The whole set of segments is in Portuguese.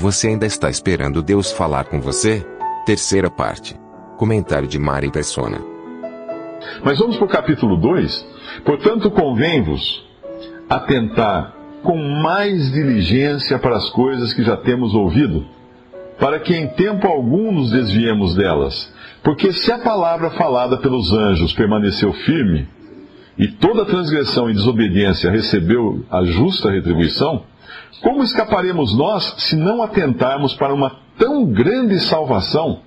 Você ainda está esperando Deus falar com você? Terceira parte. Comentário de Mari Persona. Mas vamos para o capítulo 2. Portanto, convém-vos atentar com mais diligência para as coisas que já temos ouvido, para que em tempo algum nos desviemos delas. Porque se a palavra falada pelos anjos permaneceu firme, e toda transgressão e desobediência recebeu a justa retribuição, como escaparemos nós se não atentarmos para uma tão grande salvação,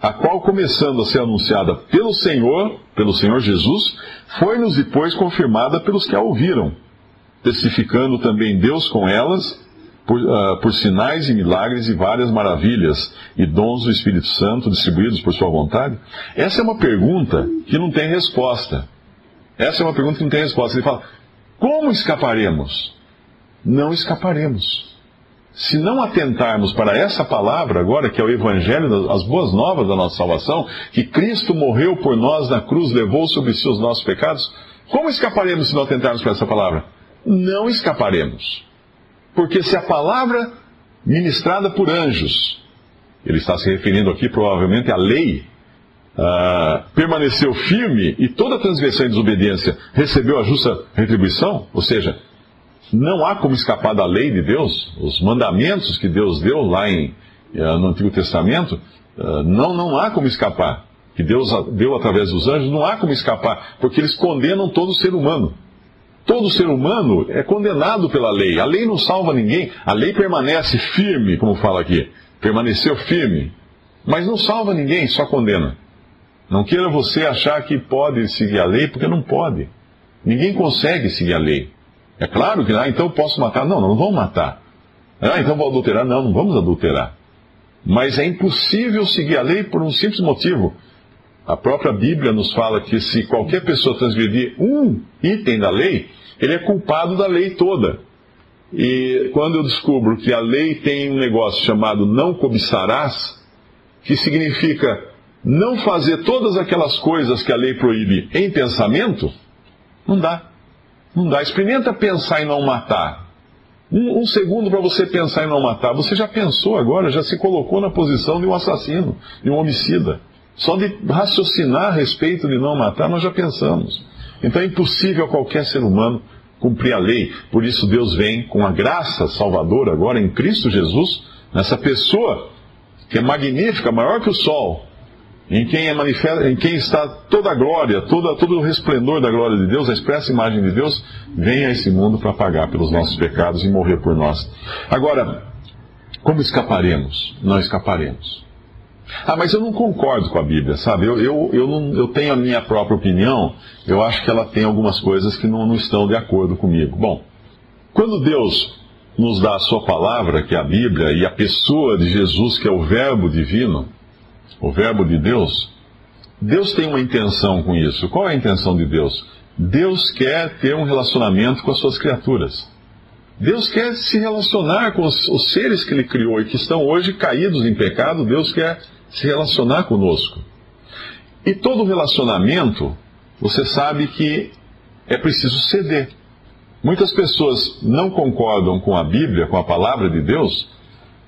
a qual, começando a ser anunciada pelo Senhor, pelo Senhor Jesus, foi-nos depois confirmada pelos que a ouviram, testificando também Deus com elas, por, uh, por sinais e milagres e várias maravilhas e dons do Espírito Santo distribuídos por sua vontade? Essa é uma pergunta que não tem resposta. Essa é uma pergunta que não tem resposta. Ele fala: como escaparemos? Não escaparemos. Se não atentarmos para essa palavra agora, que é o Evangelho, as boas novas da nossa salvação, que Cristo morreu por nós na cruz, levou sobre si os nossos pecados, como escaparemos se não atentarmos para essa palavra? Não escaparemos. Porque se a palavra ministrada por anjos, ele está se referindo aqui provavelmente à lei, uh, permaneceu firme e toda transgressão e desobediência recebeu a justa retribuição, ou seja, não há como escapar da lei de Deus, os mandamentos que Deus deu lá em, uh, no Antigo Testamento, uh, não, não há como escapar. Que Deus deu através dos anjos, não há como escapar, porque eles condenam todo ser humano. Todo ser humano é condenado pela lei. A lei não salva ninguém. A lei permanece firme, como fala aqui. Permaneceu firme. Mas não salva ninguém, só condena. Não queira você achar que pode seguir a lei, porque não pode. Ninguém consegue seguir a lei. É claro que, ah, então posso matar. Não, não vamos matar. Ah, então vou adulterar. Não, não vamos adulterar. Mas é impossível seguir a lei por um simples motivo. A própria Bíblia nos fala que se qualquer pessoa transgredir um item da lei, ele é culpado da lei toda. E quando eu descubro que a lei tem um negócio chamado não cobiçarás, que significa não fazer todas aquelas coisas que a lei proíbe em pensamento, não dá. Não dá. Experimenta pensar em não matar. Um, um segundo para você pensar em não matar. Você já pensou agora, já se colocou na posição de um assassino, de um homicida. Só de raciocinar a respeito de não matar, nós já pensamos. Então é impossível a qualquer ser humano cumprir a lei. Por isso Deus vem com a graça salvadora agora em Cristo Jesus, nessa pessoa que é magnífica, maior que o sol, em quem, é em quem está toda a glória, toda, todo o resplendor da glória de Deus, a expressa imagem de Deus, vem a esse mundo para pagar pelos nossos pecados e morrer por nós. Agora, como escaparemos? Não escaparemos. Ah, mas eu não concordo com a Bíblia, sabe? Eu, eu, eu, não, eu tenho a minha própria opinião, eu acho que ela tem algumas coisas que não, não estão de acordo comigo. Bom, quando Deus nos dá a sua palavra, que é a Bíblia, e a pessoa de Jesus, que é o Verbo divino, o Verbo de Deus, Deus tem uma intenção com isso. Qual é a intenção de Deus? Deus quer ter um relacionamento com as suas criaturas. Deus quer se relacionar com os, os seres que Ele criou e que estão hoje caídos em pecado. Deus quer se relacionar conosco. E todo relacionamento, você sabe que é preciso ceder. Muitas pessoas não concordam com a Bíblia, com a palavra de Deus,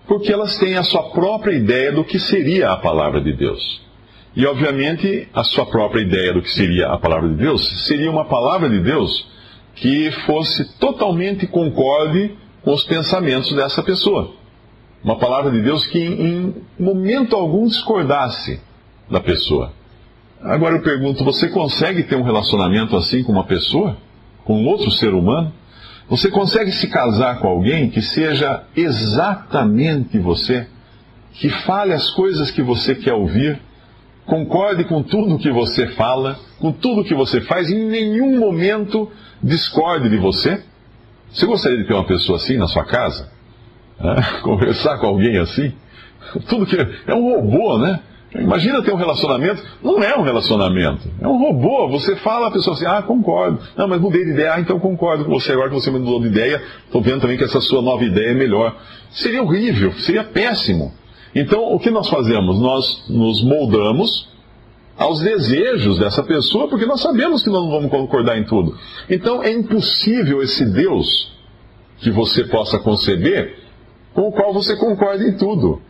porque elas têm a sua própria ideia do que seria a palavra de Deus. E, obviamente, a sua própria ideia do que seria a palavra de Deus seria uma palavra de Deus que fosse totalmente concorde com os pensamentos dessa pessoa. Uma palavra de Deus que em momento algum discordasse da pessoa. Agora eu pergunto: você consegue ter um relacionamento assim com uma pessoa? Com outro ser humano? Você consegue se casar com alguém que seja exatamente você? Que fale as coisas que você quer ouvir? Concorde com tudo que você fala, com tudo que você faz, em nenhum momento discorde de você? Você gostaria de ter uma pessoa assim na sua casa? É? Conversar com alguém assim? Tudo que. É um robô, né? Imagina ter um relacionamento. Não é um relacionamento. É um robô. Você fala, a pessoa assim, ah, concordo. Não, mas mudei de ideia. Ah, então concordo com você. Agora que você mudou de ideia, estou vendo também que essa sua nova ideia é melhor. Seria horrível, seria péssimo. Então, o que nós fazemos? Nós nos moldamos aos desejos dessa pessoa, porque nós sabemos que nós não vamos concordar em tudo. Então, é impossível esse Deus que você possa conceber com o qual você concorda em tudo.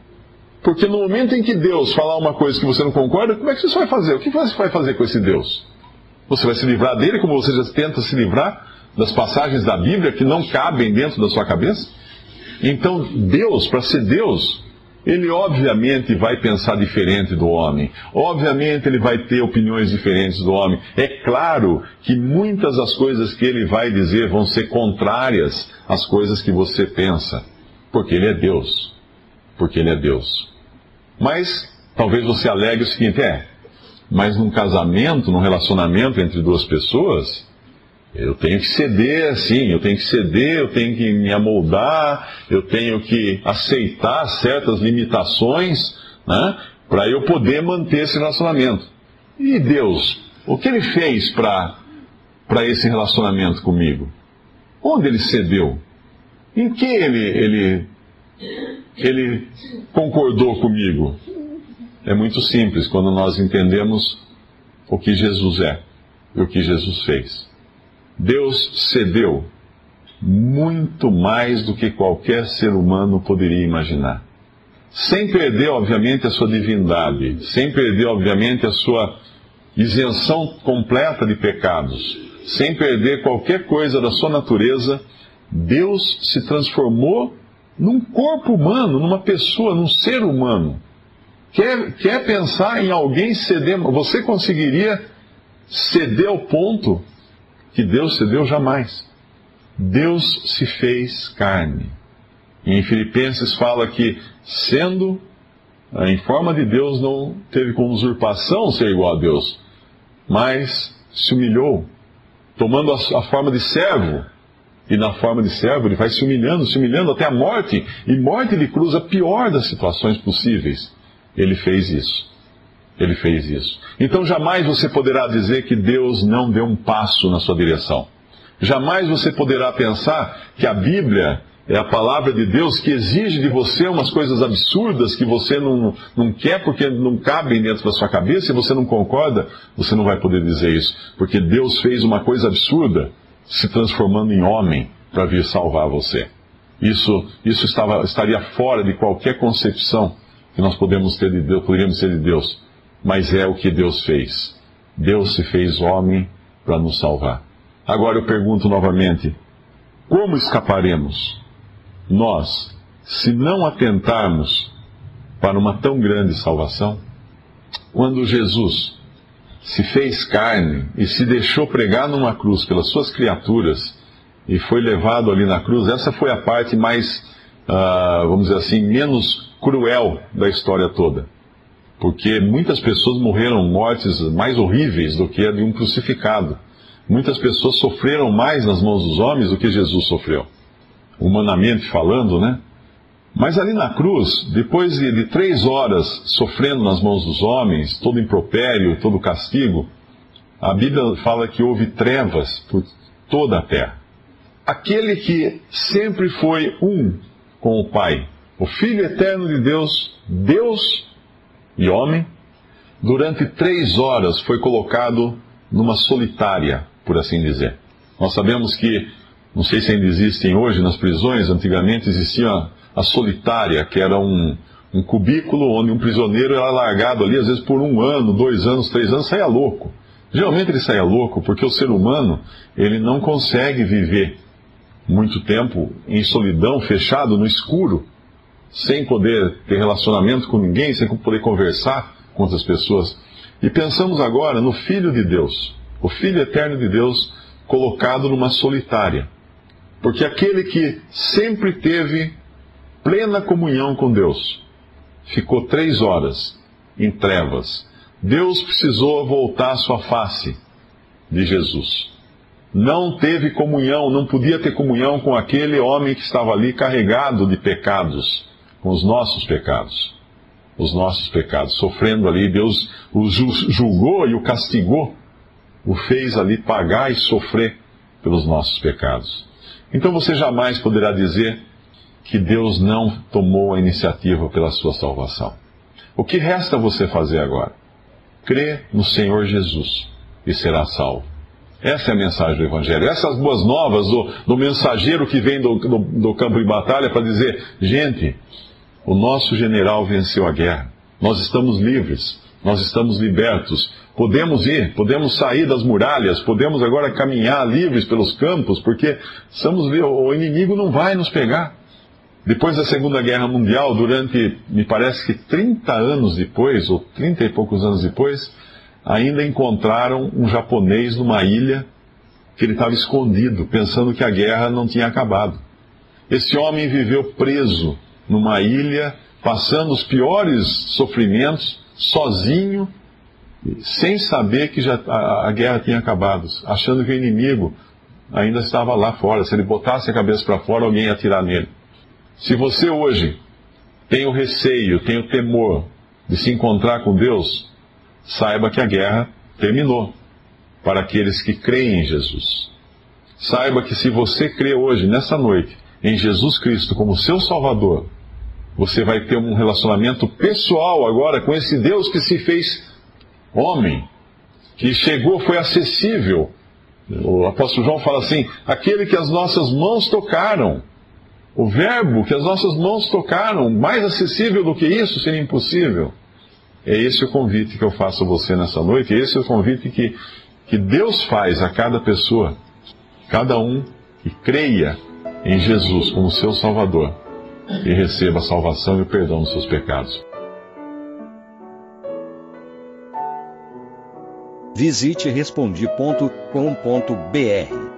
Porque no momento em que Deus falar uma coisa que você não concorda, como é que você vai fazer? O que você vai fazer com esse Deus? Você vai se livrar dele como você já tenta se livrar das passagens da Bíblia que não cabem dentro da sua cabeça? Então, Deus, para ser Deus, ele obviamente vai pensar diferente do homem. Obviamente ele vai ter opiniões diferentes do homem. É claro que muitas das coisas que ele vai dizer vão ser contrárias às coisas que você pensa. Porque ele é Deus. Porque ele é Deus. Mas talvez você alegue o seguinte: é, mas num casamento, num relacionamento entre duas pessoas, eu tenho que ceder, sim, eu tenho que ceder, eu tenho que me amoldar, eu tenho que aceitar certas limitações, né, para eu poder manter esse relacionamento. E Deus, o que Ele fez para esse relacionamento comigo? Onde Ele cedeu? Em que Ele, ele ele concordou comigo? É muito simples quando nós entendemos o que Jesus é e o que Jesus fez. Deus cedeu muito mais do que qualquer ser humano poderia imaginar. Sem perder, obviamente, a sua divindade, sem perder, obviamente, a sua isenção completa de pecados, sem perder qualquer coisa da sua natureza, Deus se transformou num corpo humano, numa pessoa, num ser humano. Quer, quer pensar em alguém ceder? Você conseguiria ceder ao ponto que Deus cedeu jamais? Deus se fez carne. E em Filipenses fala que, sendo eh, em forma de Deus, não teve como usurpação ser igual a Deus, mas se humilhou, tomando a, a forma de servo e na forma de servo, ele vai se humilhando, se humilhando até a morte, e morte de cruz, a pior das situações possíveis. Ele fez isso. Ele fez isso. Então jamais você poderá dizer que Deus não deu um passo na sua direção. Jamais você poderá pensar que a Bíblia é a palavra de Deus que exige de você umas coisas absurdas que você não, não quer porque não cabem dentro da sua cabeça e você não concorda, você não vai poder dizer isso. Porque Deus fez uma coisa absurda se transformando em homem para vir salvar você. Isso, isso estava, estaria fora de qualquer concepção que nós podemos ter de Deus, poderíamos ter de Deus. Mas é o que Deus fez. Deus se fez homem para nos salvar. Agora eu pergunto novamente: como escaparemos nós se não atentarmos para uma tão grande salvação? Quando Jesus se fez carne e se deixou pregar numa cruz pelas suas criaturas e foi levado ali na cruz, essa foi a parte mais, uh, vamos dizer assim, menos cruel da história toda. Porque muitas pessoas morreram mortes mais horríveis do que a de um crucificado. Muitas pessoas sofreram mais nas mãos dos homens do que Jesus sofreu. Humanamente falando, né? Mas ali na cruz, depois de, de, três horas sofrendo nas mãos dos homens, todo impropério, todo castigo, a Bíblia fala que houve trevas por toda a terra. Aquele que sempre foi um com o Pai, o Filho eterno de Deus, Deus e homem, durante três horas foi colocado numa solitária, por assim dizer. Nós sabemos que, não sei se ainda existem hoje nas prisões, antigamente existia a solitária, que era um, um cubículo onde um prisioneiro era largado ali, às vezes por um ano, dois anos, três anos, saia louco. Geralmente ele saia louco porque o ser humano ele não consegue viver muito tempo em solidão, fechado no escuro, sem poder ter relacionamento com ninguém, sem poder conversar com outras pessoas. E pensamos agora no Filho de Deus, o Filho eterno de Deus colocado numa solitária. Porque aquele que sempre teve plena comunhão com Deus. Ficou três horas em trevas. Deus precisou voltar sua face de Jesus. não teve comunhão, não podia ter comunhão com aquele homem que estava ali carregado de pecados, com os nossos pecados. Os nossos pecados, sofrendo ali, Deus o julgou e o castigou, o fez ali pagar e sofrer pelos nossos pecados. Então você jamais poderá dizer que Deus não tomou a iniciativa pela sua salvação. O que resta você fazer agora? Crê no Senhor Jesus e será salvo. Essa é a mensagem do Evangelho. Essas boas novas do, do mensageiro que vem do, do, do campo de batalha para dizer: gente, o nosso general venceu a guerra. Nós estamos livres. Nós estamos libertos. Podemos ir, podemos sair das muralhas, podemos agora caminhar livres pelos campos, porque estamos, o inimigo não vai nos pegar. Depois da Segunda Guerra Mundial, durante, me parece que 30 anos depois, ou 30 e poucos anos depois, ainda encontraram um japonês numa ilha que ele estava escondido, pensando que a guerra não tinha acabado. Esse homem viveu preso numa ilha, passando os piores sofrimentos, sozinho, sem saber que já a, a guerra tinha acabado, achando que o inimigo ainda estava lá fora. Se ele botasse a cabeça para fora, alguém ia atirar nele. Se você hoje tem o receio, tem o temor de se encontrar com Deus, saiba que a guerra terminou para aqueles que creem em Jesus. Saiba que se você crê hoje, nessa noite, em Jesus Cristo como seu Salvador, você vai ter um relacionamento pessoal agora com esse Deus que se fez homem, que chegou, foi acessível. O apóstolo João fala assim: aquele que as nossas mãos tocaram. O verbo que as nossas mãos tocaram, mais acessível do que isso seria impossível. É esse o convite que eu faço a você nessa noite, esse é o convite que, que Deus faz a cada pessoa, cada um que creia em Jesus como seu Salvador e receba a salvação e o perdão dos seus pecados. Visite respondi.com.br.